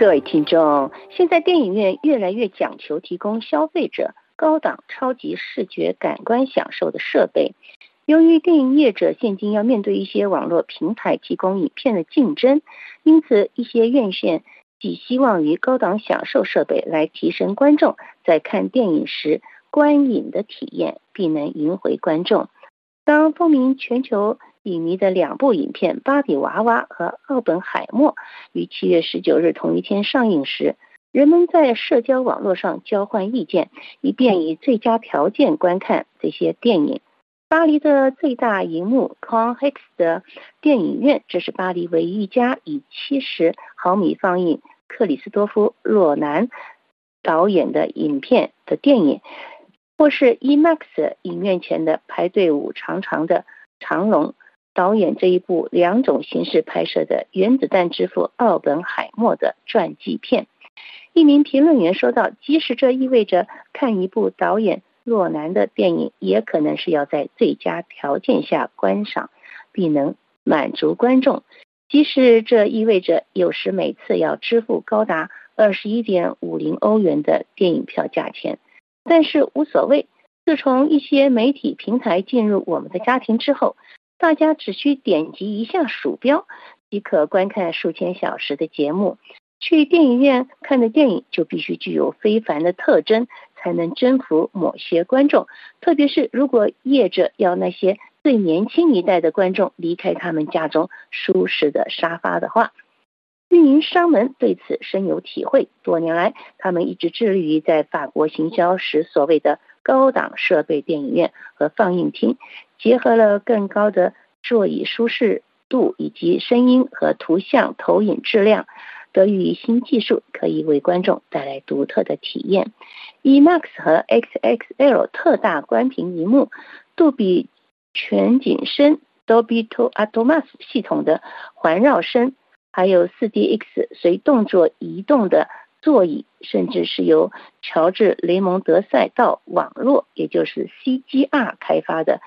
各位听众，现在电影院越来越讲求提供消费者高档超级视觉感官享受的设备。由于电影业者现今要面对一些网络平台提供影片的竞争，因此一些院线寄希望于高档享受设备来提升观众在看电影时观影的体验，必能赢回观众。当风靡全球。影迷的两部影片《芭比娃娃》和《奥本海默》于七月十九日同一天上映时，人们在社交网络上交换意见，以便以最佳条件观看这些电影。巴黎的最大银幕 Conhex 的电影院，这是巴黎唯一一家以七十毫米放映克里斯多夫洛南导演的影片的电影，或是 IMAX 影院前的排队伍长长的长龙。导演这一部两种形式拍摄的原子弹之父奥本海默的传记片，一名评论员说道：“即使这意味着看一部导演洛南的电影，也可能是要在最佳条件下观赏，必能满足观众。即使这意味着有时每次要支付高达二十一点五零欧元的电影票价钱，但是无所谓。自从一些媒体平台进入我们的家庭之后。”大家只需点击一下鼠标，即可观看数千小时的节目。去电影院看的电影就必须具有非凡的特征，才能征服某些观众。特别是如果业者要那些最年轻一代的观众离开他们家中舒适的沙发的话，运营商们对此深有体会。多年来，他们一直致力于在法国行销时所谓的。高档设备电影院和放映厅结合了更高的座椅舒适度以及声音和图像投影质量，得益于新技术，可以为观众带来独特的体验。IMAX 和 XXL 特大关屏荧幕、杜比全景声 Dolby Atmos 系统的环绕声，还有 4DX 随动作移动的。座椅，甚至是由乔治雷蒙德赛道网络，也就是 CGR 开发的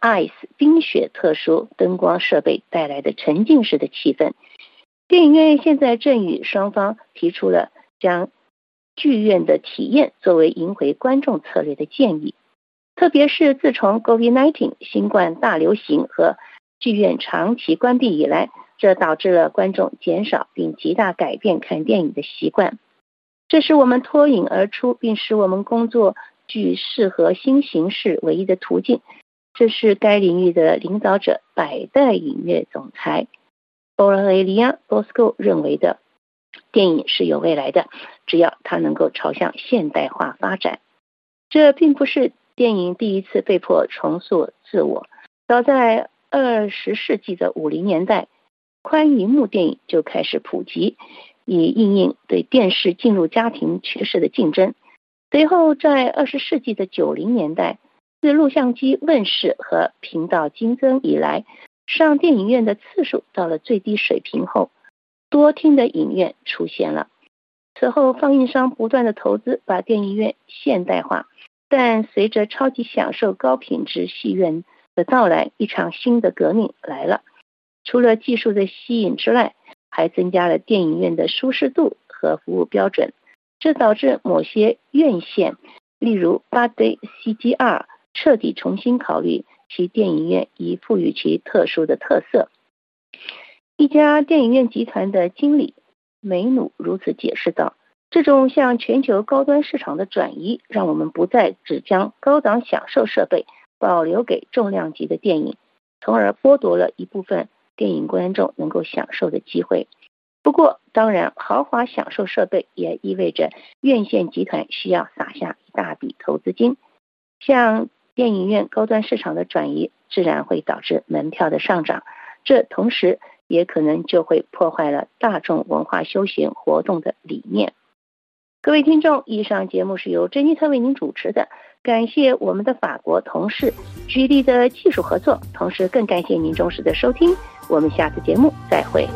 Ice 冰雪特殊灯光设备带来的沉浸式的气氛。电影院现在正与双方提出了将剧院的体验作为赢回观众策略的建议，特别是自从 COVID-19 新冠大流行和剧院长期关闭以来。这导致了观众减少并极大改变看电影的习惯，这使我们脱颖而出，并使我们工作具适合新形式唯一的途径。这是该领域的领导者百代影业总裁欧拉雷利亚·波斯科认为的。电影是有未来的，只要它能够朝向现代化发展。这并不是电影第一次被迫重塑自我，早在二十世纪的五零年代。宽银幕电影就开始普及，以应应对电视进入家庭趋势的竞争。随后，在二十世纪的九零年代，自录像机问世和频道激增以来，上电影院的次数到了最低水平后，多厅的影院出现了。此后，放映商不断的投资，把电影院现代化。但随着超级享受高品质戏院的到来，一场新的革命来了。除了技术的吸引之外，还增加了电影院的舒适度和服务标准，这导致某些院线，例如八 D CGR，彻底重新考虑其电影院，以赋予其特殊的特色。一家电影院集团的经理梅努如此解释道：“这种向全球高端市场的转移，让我们不再只将高档享受设备保留给重量级的电影，从而剥夺了一部分。”电影观众能够享受的机会。不过，当然，豪华享受设备也意味着院线集团需要撒下一大笔投资金。像电影院高端市场的转移，自然会导致门票的上涨。这同时也可能就会破坏了大众文化休闲活动的理念。各位听众，以上节目是由珍妮特为您主持的。感谢我们的法国同事居力的技术合作，同时更感谢您忠实的收听。我们下次节目再会。